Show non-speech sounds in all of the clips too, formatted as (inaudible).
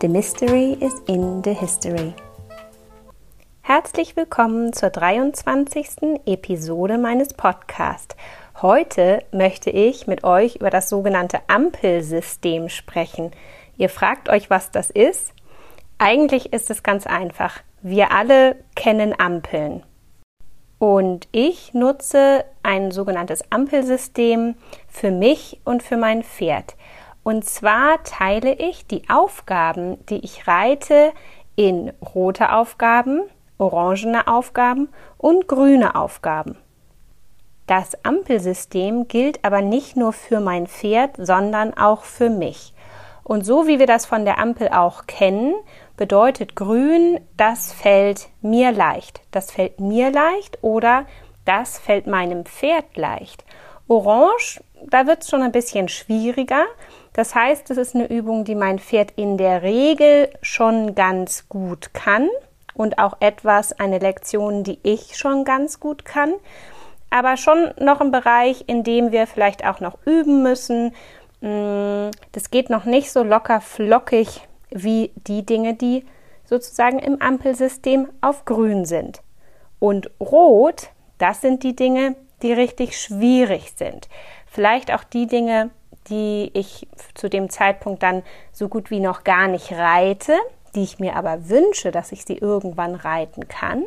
The Mystery is in the History. Herzlich willkommen zur 23. Episode meines Podcasts. Heute möchte ich mit euch über das sogenannte Ampelsystem sprechen. Ihr fragt euch, was das ist? Eigentlich ist es ganz einfach. Wir alle kennen Ampeln. Und ich nutze ein sogenanntes Ampelsystem für mich und für mein Pferd. Und zwar teile ich die Aufgaben, die ich reite, in rote Aufgaben, orangene Aufgaben und grüne Aufgaben. Das Ampelsystem gilt aber nicht nur für mein Pferd, sondern auch für mich. Und so wie wir das von der Ampel auch kennen, bedeutet grün, das fällt mir leicht. Das fällt mir leicht oder das fällt meinem Pferd leicht. Orange, da wird es schon ein bisschen schwieriger. Das heißt, es ist eine Übung, die mein Pferd in der Regel schon ganz gut kann und auch etwas, eine Lektion, die ich schon ganz gut kann. Aber schon noch ein Bereich, in dem wir vielleicht auch noch üben müssen. Mm, das geht noch nicht so locker flockig wie die Dinge, die sozusagen im Ampelsystem auf grün sind. Und rot, das sind die Dinge, die richtig schwierig sind. Vielleicht auch die Dinge, die ich zu dem Zeitpunkt dann so gut wie noch gar nicht reite, die ich mir aber wünsche, dass ich sie irgendwann reiten kann.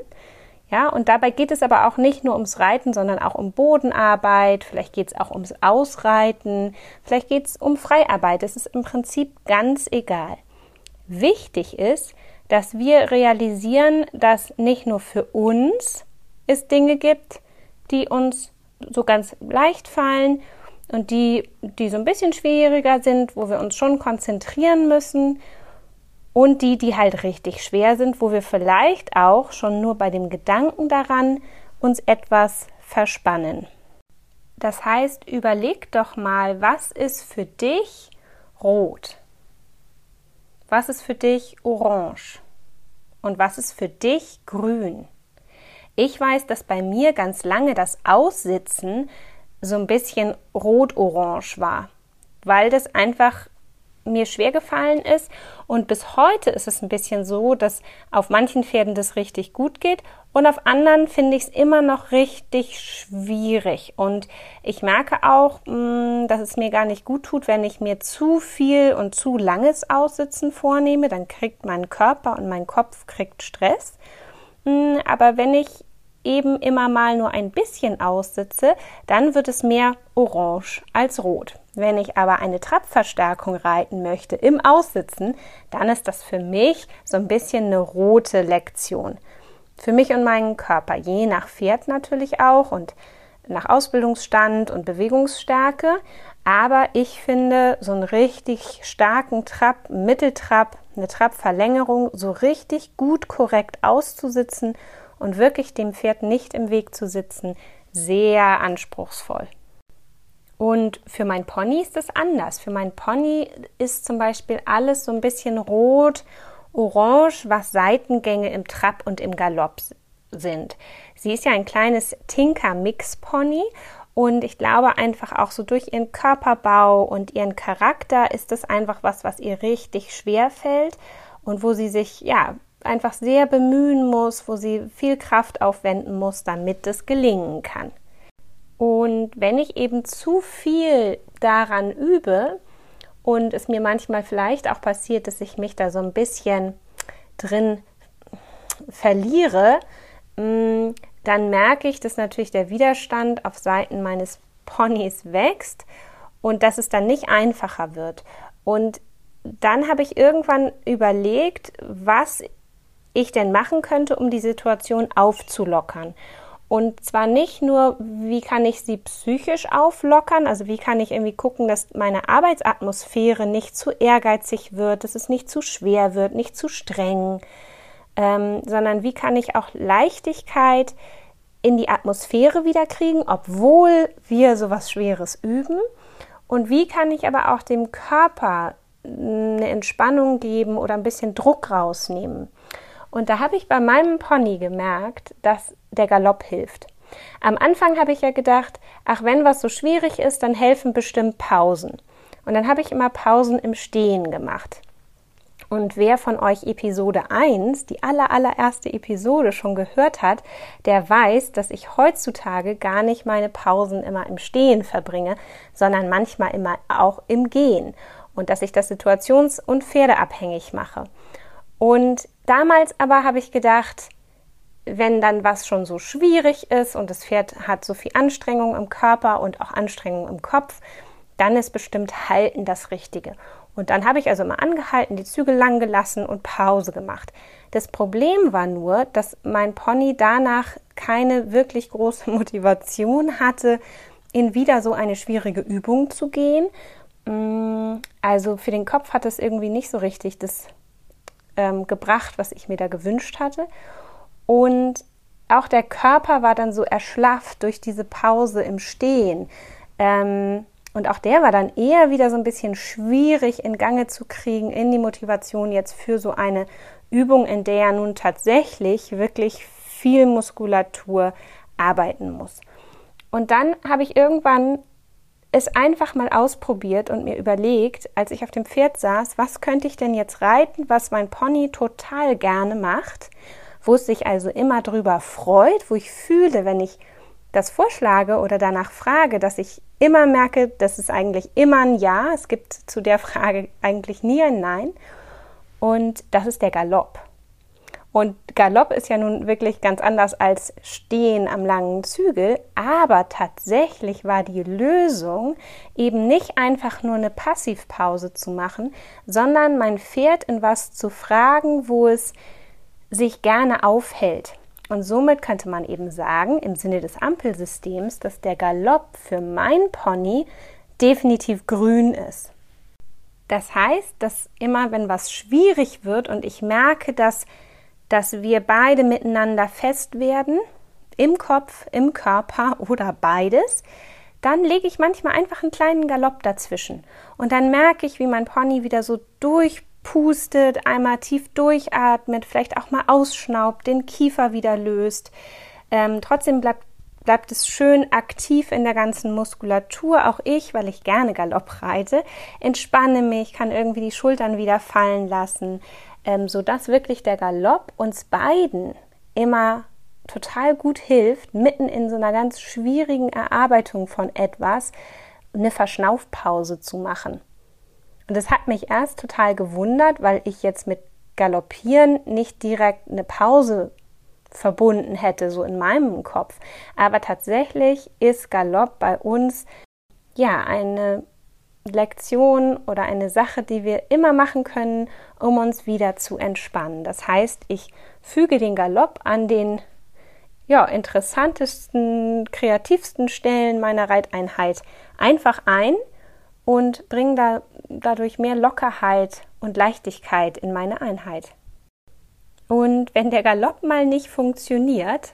Ja, und dabei geht es aber auch nicht nur ums Reiten, sondern auch um Bodenarbeit, vielleicht geht es auch ums Ausreiten, vielleicht geht es um Freiarbeit. Es ist im Prinzip ganz egal. Wichtig ist, dass wir realisieren, dass nicht nur für uns es Dinge gibt, die uns so ganz leicht fallen und die, die so ein bisschen schwieriger sind, wo wir uns schon konzentrieren müssen und die, die halt richtig schwer sind, wo wir vielleicht auch schon nur bei dem Gedanken daran uns etwas verspannen. Das heißt, überleg doch mal, was ist für dich rot? Was ist für dich orange? Und was ist für dich grün? Ich weiß, dass bei mir ganz lange das Aussitzen so ein bisschen rot-orange war, weil das einfach mir schwer gefallen ist. Und bis heute ist es ein bisschen so, dass auf manchen Pferden das richtig gut geht und auf anderen finde ich es immer noch richtig schwierig. Und ich merke auch, mm, dass es mir gar nicht gut tut, wenn ich mir zu viel und zu langes Aussitzen vornehme. Dann kriegt mein Körper und mein Kopf kriegt Stress. Mm, aber wenn ich eben immer mal nur ein bisschen aussitze, dann wird es mehr orange als rot. Wenn ich aber eine Trabverstärkung reiten möchte im Aussitzen, dann ist das für mich so ein bisschen eine rote Lektion. Für mich und meinen Körper, je nach Pferd natürlich auch und nach Ausbildungsstand und Bewegungsstärke. Aber ich finde, so einen richtig starken Trab, Mitteltrab, eine Trabverlängerung so richtig gut korrekt auszusitzen und wirklich dem Pferd nicht im Weg zu sitzen, sehr anspruchsvoll. Und für mein Pony ist es anders. Für mein Pony ist zum Beispiel alles so ein bisschen rot, orange, was Seitengänge im Trab und im Galopp sind. Sie ist ja ein kleines Tinker-Mix-Pony und ich glaube einfach auch so durch ihren Körperbau und ihren Charakter ist es einfach was, was ihr richtig schwer fällt und wo sie sich ja einfach sehr bemühen muss, wo sie viel Kraft aufwenden muss, damit es gelingen kann. Und wenn ich eben zu viel daran übe und es mir manchmal vielleicht auch passiert, dass ich mich da so ein bisschen drin verliere, mm, dann merke ich, dass natürlich der Widerstand auf Seiten meines Ponys wächst und dass es dann nicht einfacher wird. Und dann habe ich irgendwann überlegt, was ich denn machen könnte, um die Situation aufzulockern. Und zwar nicht nur, wie kann ich sie psychisch auflockern, also wie kann ich irgendwie gucken, dass meine Arbeitsatmosphäre nicht zu ehrgeizig wird, dass es nicht zu schwer wird, nicht zu streng, ähm, sondern wie kann ich auch Leichtigkeit in die Atmosphäre wiederkriegen, obwohl wir sowas Schweres üben. Und wie kann ich aber auch dem Körper eine Entspannung geben oder ein bisschen Druck rausnehmen. Und da habe ich bei meinem Pony gemerkt, dass der Galopp hilft. Am Anfang habe ich ja gedacht, ach, wenn was so schwierig ist, dann helfen bestimmt Pausen. Und dann habe ich immer Pausen im Stehen gemacht. Und wer von euch Episode 1, die aller, allererste Episode schon gehört hat, der weiß, dass ich heutzutage gar nicht meine Pausen immer im Stehen verbringe, sondern manchmal immer auch im Gehen. Und dass ich das situations- und pferdeabhängig mache. Und damals aber habe ich gedacht, wenn dann was schon so schwierig ist und das Pferd hat so viel Anstrengung im Körper und auch Anstrengung im Kopf, dann ist bestimmt Halten das Richtige. Und dann habe ich also immer angehalten, die Zügel lang gelassen und Pause gemacht. Das Problem war nur, dass mein Pony danach keine wirklich große (laughs) Motivation hatte, in wieder so eine schwierige Übung zu gehen. Mm, also für den Kopf hat es irgendwie nicht so richtig das ähm, gebracht, was ich mir da gewünscht hatte. Und auch der Körper war dann so erschlafft durch diese Pause im Stehen. Ähm, und auch der war dann eher wieder so ein bisschen schwierig in Gange zu kriegen, in die Motivation jetzt für so eine Übung, in der er nun tatsächlich wirklich viel Muskulatur arbeiten muss. Und dann habe ich irgendwann es einfach mal ausprobiert und mir überlegt, als ich auf dem Pferd saß, was könnte ich denn jetzt reiten, was mein Pony total gerne macht, wo es sich also immer drüber freut, wo ich fühle, wenn ich das vorschlage oder danach frage, dass ich immer merke, das ist eigentlich immer ein Ja. Es gibt zu der Frage eigentlich nie ein Nein. Und das ist der Galopp. Und Galopp ist ja nun wirklich ganz anders als Stehen am langen Zügel, aber tatsächlich war die Lösung eben nicht einfach nur eine Passivpause zu machen, sondern mein Pferd in was zu fragen, wo es sich gerne aufhält. Und somit könnte man eben sagen, im Sinne des Ampelsystems, dass der Galopp für mein Pony definitiv grün ist. Das heißt, dass immer wenn was schwierig wird und ich merke, dass, dass wir beide miteinander fest werden, im Kopf, im Körper oder beides, dann lege ich manchmal einfach einen kleinen Galopp dazwischen. Und dann merke ich, wie mein Pony wieder so durch pustet, einmal tief durchatmet, vielleicht auch mal ausschnaubt, den Kiefer wieder löst. Ähm, trotzdem bleibt, bleibt es schön aktiv in der ganzen Muskulatur. Auch ich, weil ich gerne Galopp reite, entspanne mich, kann irgendwie die Schultern wieder fallen lassen, ähm, sodass wirklich der Galopp uns beiden immer total gut hilft, mitten in so einer ganz schwierigen Erarbeitung von etwas eine Verschnaufpause zu machen. Und das hat mich erst total gewundert, weil ich jetzt mit Galoppieren nicht direkt eine Pause verbunden hätte, so in meinem Kopf. Aber tatsächlich ist Galopp bei uns ja eine Lektion oder eine Sache, die wir immer machen können, um uns wieder zu entspannen. Das heißt, ich füge den Galopp an den ja, interessantesten, kreativsten Stellen meiner Reiteinheit einfach ein und bringe da, dadurch mehr Lockerheit und Leichtigkeit in meine Einheit. Und wenn der Galopp mal nicht funktioniert,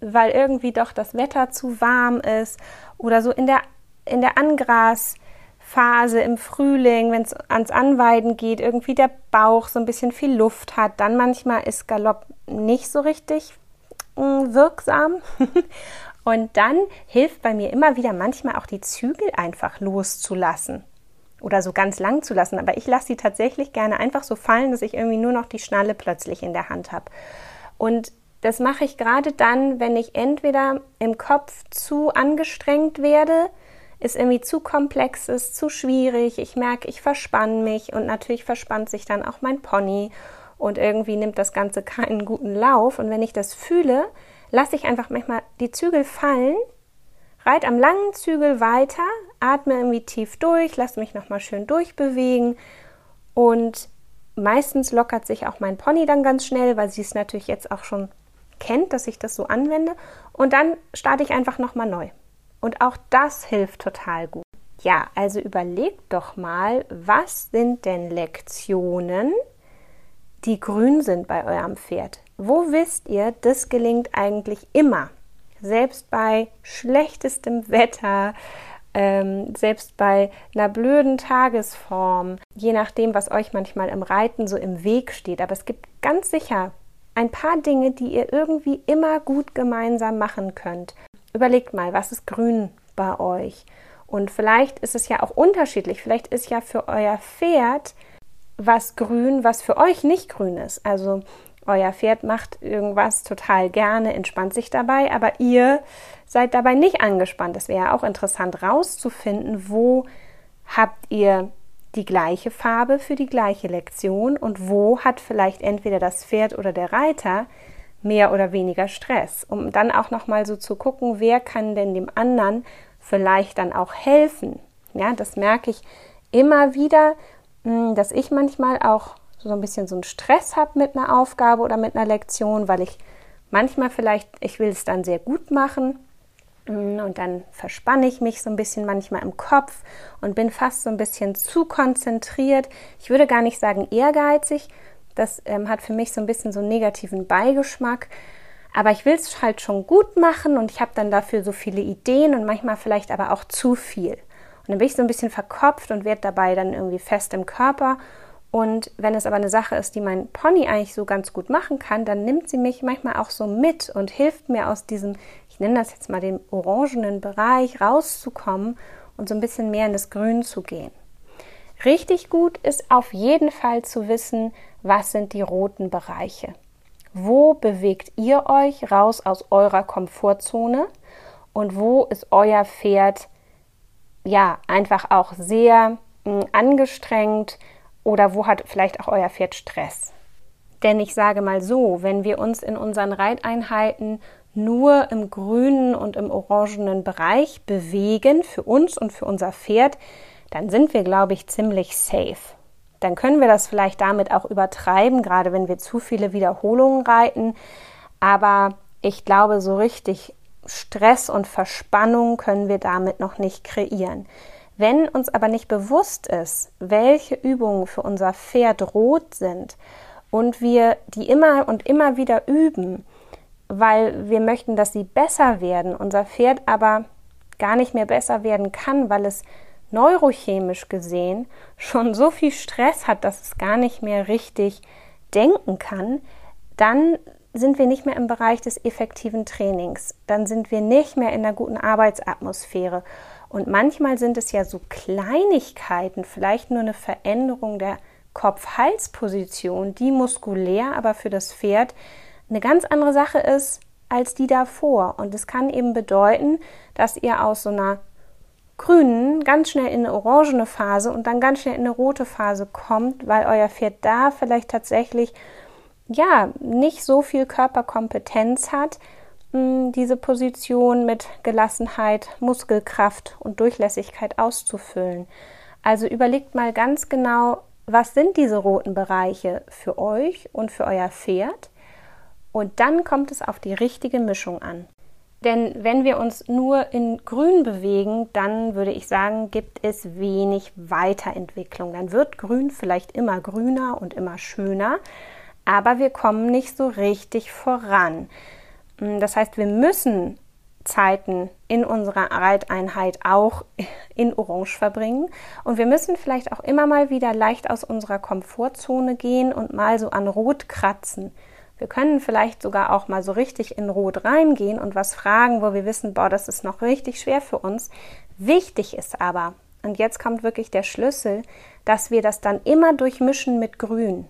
weil irgendwie doch das Wetter zu warm ist oder so in der, in der Angrasphase im Frühling, wenn es ans Anweiden geht, irgendwie der Bauch so ein bisschen viel Luft hat, dann manchmal ist Galopp nicht so richtig mm, wirksam. (laughs) Und dann hilft bei mir immer wieder manchmal auch die Zügel einfach loszulassen oder so ganz lang zu lassen. Aber ich lasse sie tatsächlich gerne einfach so fallen, dass ich irgendwie nur noch die Schnalle plötzlich in der Hand habe. Und das mache ich gerade dann, wenn ich entweder im Kopf zu angestrengt werde, es irgendwie zu komplex ist, zu schwierig, ich merke, ich verspanne mich und natürlich verspannt sich dann auch mein Pony und irgendwie nimmt das Ganze keinen guten Lauf. Und wenn ich das fühle, lasse ich einfach manchmal die Zügel fallen, reit am langen Zügel weiter, atme irgendwie tief durch, lasse mich nochmal schön durchbewegen und meistens lockert sich auch mein Pony dann ganz schnell, weil sie es natürlich jetzt auch schon kennt, dass ich das so anwende und dann starte ich einfach nochmal neu. Und auch das hilft total gut. Ja, also überlegt doch mal, was sind denn Lektionen, die grün sind bei eurem Pferd? wo wisst ihr, das gelingt eigentlich immer? Selbst bei schlechtestem Wetter, ähm, selbst bei einer blöden Tagesform, je nachdem, was euch manchmal im Reiten so im Weg steht. Aber es gibt ganz sicher ein paar Dinge, die ihr irgendwie immer gut gemeinsam machen könnt. Überlegt mal, was ist grün bei euch? Und vielleicht ist es ja auch unterschiedlich. Vielleicht ist ja für euer Pferd was grün, was für euch nicht grün ist. Also euer Pferd macht irgendwas total gerne, entspannt sich dabei, aber ihr seid dabei nicht angespannt. Es wäre auch interessant rauszufinden, wo habt ihr die gleiche Farbe für die gleiche Lektion und wo hat vielleicht entweder das Pferd oder der Reiter mehr oder weniger Stress, um dann auch noch mal so zu gucken, wer kann denn dem anderen vielleicht dann auch helfen. Ja, das merke ich immer wieder, hm, dass ich manchmal auch so ein bisschen so einen Stress habe mit einer Aufgabe oder mit einer Lektion, weil ich manchmal vielleicht, ich will es dann sehr gut machen hm, und dann verspanne ich mich so ein bisschen manchmal im Kopf und bin fast so ein bisschen zu konzentriert. Ich würde gar nicht sagen ehrgeizig, das ähm, hat für mich so ein bisschen so einen negativen Beigeschmack. Aber ich will es halt schon gut machen und ich habe dann dafür so viele Ideen und manchmal vielleicht aber auch zu viel. Und dann bin ich so ein bisschen verkopft und werde dabei dann irgendwie fest im Körper. Und wenn es aber eine Sache ist, die mein Pony eigentlich so ganz gut machen kann, dann nimmt sie mich manchmal auch so mit und hilft mir aus diesem, ich nenne das jetzt mal den orangenen Bereich, rauszukommen und so ein bisschen mehr in das Grün zu gehen. Richtig gut ist auf jeden Fall zu wissen, was sind die roten Bereiche. Wo bewegt ihr euch raus aus eurer Komfortzone und wo ist euer Pferd ja einfach auch sehr mh, hm, angestrengt oder wo hat vielleicht auch euer Pferd Stress? Denn ich sage mal so, wenn wir uns in unseren Reiteinheiten nur im grünen und im orangenen Bereich bewegen, für uns und für unser Pferd, dann sind wir, glaube ich, ziemlich safe dann können wir das vielleicht damit auch übertreiben, gerade wenn wir zu viele Wiederholungen reiten. Aber ich glaube, so richtig Stress und Verspannung können wir damit noch nicht kreieren. Wenn uns aber nicht bewusst ist, welche Übungen für unser Pferd rot sind und wir die immer und immer wieder üben, weil wir möchten, dass sie besser werden, unser Pferd aber gar nicht mehr besser werden kann, weil es neurochemisch gesehen schon so viel Stress hat, dass es gar nicht mehr richtig denken kann, dann sind wir nicht mehr im Bereich des effektiven Trainings. Dann sind wir nicht mehr in einer guten Arbeitsatmosphäre. Und manchmal sind es ja so Kleinigkeiten, vielleicht nur eine Veränderung der Kopf-Hals-Position, die muskulär, aber für das Pferd eine ganz andere Sache ist als die davor. Und es kann eben bedeuten, dass ihr aus so einer grünen ganz schnell in eine orangene Phase und dann ganz schnell in eine rote Phase kommt, weil euer Pferd da vielleicht tatsächlich ja nicht so viel Körperkompetenz hat, hm, diese Position mit Gelassenheit, Muskelkraft und Durchlässigkeit auszufüllen. Also überlegt mal ganz genau, was sind diese roten Bereiche für euch und für euer Pferd? Und dann kommt es auf die richtige Mischung an. Denn wenn wir uns nur in Grün bewegen, dann würde ich sagen, gibt es wenig Weiterentwicklung. Dann wird Grün vielleicht immer grüner und immer schöner, aber wir kommen nicht so richtig voran. Hm, das heißt, wir müssen Zeiten in unserer Reiteinheit auch (laughs) in Orange verbringen. Und wir müssen vielleicht auch immer mal wieder leicht aus unserer Komfortzone gehen und mal so an Rot kratzen. Wir können vielleicht sogar auch mal so richtig in Rot reingehen und was fragen, wo wir wissen, boah, das ist noch richtig schwer für uns. Wichtig ist aber, und jetzt kommt wirklich der Schlüssel, dass wir das dann immer durchmischen mit Grün.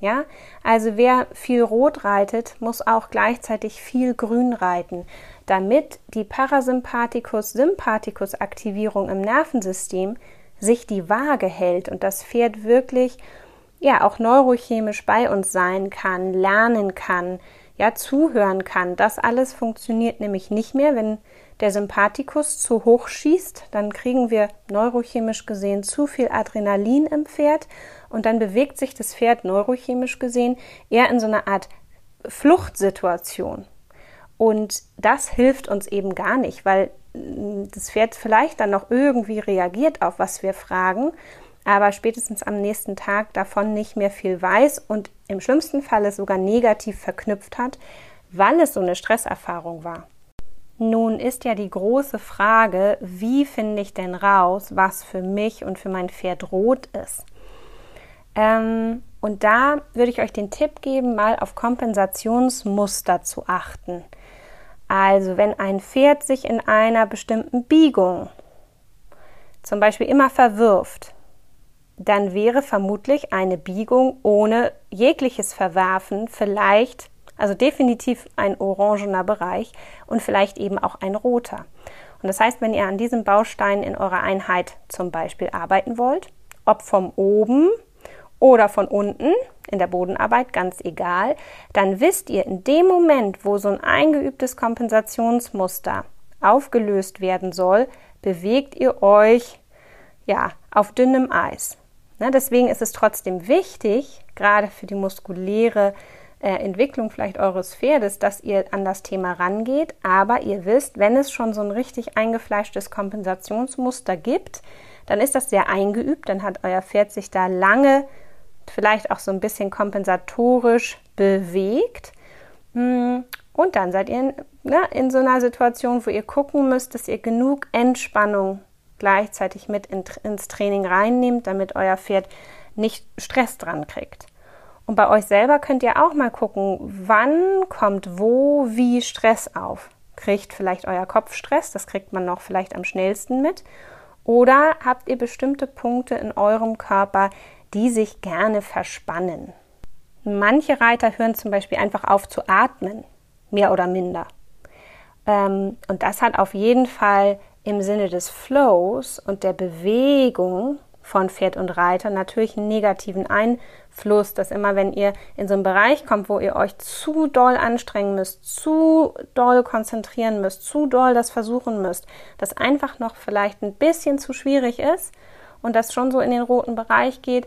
Ja, also wer viel Rot reitet, muss auch gleichzeitig viel Grün reiten, damit die Parasympathikus-Sympathikus-Aktivierung im Nervensystem sich die Waage hält und das Pferd wirklich ja auch neurochemisch bei uns sein kann, lernen kann, ja zuhören kann. Das alles funktioniert nämlich nicht mehr, wenn der Sympathikus zu hoch schießt, dann kriegen wir neurochemisch gesehen zu viel Adrenalin im Pferd und dann bewegt sich das Pferd neurochemisch gesehen eher in so einer Art Fluchtsituation. Und das hilft uns eben gar nicht, weil mm, das Pferd vielleicht dann noch irgendwie reagiert auf was wir fragen aber spätestens am nächsten Tag davon nicht mehr viel weiß und im schlimmsten Falle sogar negativ verknüpft hat, weil es so eine Stresserfahrung war. Nun ist ja die große Frage, wie finde ich denn raus, was für mich und für mein Pferd rot ist? Ähm, und da würde ich euch den Tipp geben, mal auf Kompensationsmuster zu achten. Also wenn ein Pferd sich in einer bestimmten Biegung zum Beispiel immer verwirft, dann wäre vermutlich eine Biegung ohne jegliches Verwerfen vielleicht, also definitiv ein orangener Bereich und vielleicht eben auch ein roter. Und das heißt, wenn ihr an diesem Baustein in eurer Einheit zum Beispiel arbeiten wollt, ob vom oben oder von unten in der Bodenarbeit, ganz egal, dann wisst ihr in dem Moment, wo so ein eingeübtes Kompensationsmuster aufgelöst werden soll, bewegt ihr euch ja auf dünnem Eis. Ne, deswegen ist es trotzdem wichtig, gerade für die muskuläre äh, Entwicklung vielleicht eures Pferdes, dass ihr an das Thema rangeht. Aber ihr wisst, wenn es schon so ein richtig eingefleischtes Kompensationsmuster gibt, dann ist das sehr eingeübt, dann hat euer Pferd sich da lange vielleicht auch so ein bisschen kompensatorisch bewegt. Hm, und dann seid ihr in, ne, in so einer Situation, wo ihr gucken müsst, dass ihr genug Entspannung gleichzeitig mit in, ins Training reinnehmt, damit euer Pferd nicht Stress dran kriegt. Und bei euch selber könnt ihr auch mal gucken, wann kommt wo wie Stress auf. Kriegt vielleicht euer Kopf Stress, das kriegt man noch vielleicht am schnellsten mit. Oder habt ihr bestimmte Punkte in eurem Körper, die sich gerne verspannen. Manche Reiter hören zum Beispiel einfach auf zu atmen, mehr oder minder. Ähm, und das hat auf jeden Fall im Sinne des Flows und der Bewegung von Pferd und Reiter natürlich einen negativen Einfluss, dass immer wenn ihr in so einen Bereich kommt, wo ihr euch zu doll anstrengen müsst, zu doll konzentrieren müsst, zu doll das versuchen müsst, das einfach noch vielleicht ein bisschen zu schwierig ist und das schon so in den roten Bereich geht,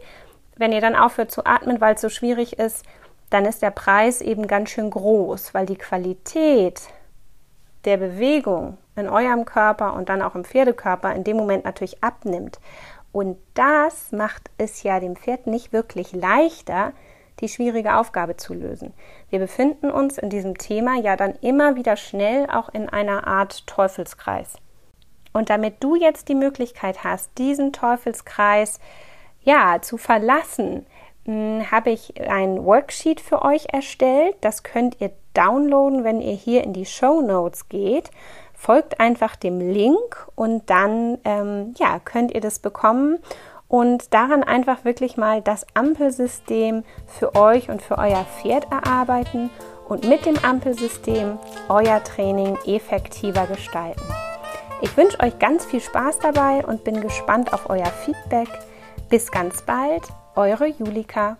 wenn ihr dann aufhört zu atmen, weil es so schwierig ist, dann ist der Preis eben ganz schön groß, weil die Qualität der Bewegung in eurem Körper und dann auch im Pferdekörper in dem Moment natürlich abnimmt. Und das macht es ja dem Pferd nicht wirklich leichter, die schwierige Aufgabe zu lösen. Wir befinden uns in diesem Thema ja dann immer wieder schnell auch in einer Art Teufelskreis. Und damit du jetzt die Möglichkeit hast, diesen Teufelskreis ja zu verlassen, hm, habe ich ein Worksheet für euch erstellt. Das könnt ihr downloaden, wenn ihr hier in die Show Notes geht. Folgt einfach dem Link und dann ähm, ja, könnt ihr das bekommen und daran einfach wirklich mal das Ampelsystem für euch und für euer Pferd erarbeiten und mit dem Ampelsystem euer Training effektiver gestalten. Ich wünsche euch ganz viel Spaß dabei und bin gespannt auf euer Feedback. Bis ganz bald, eure Julika.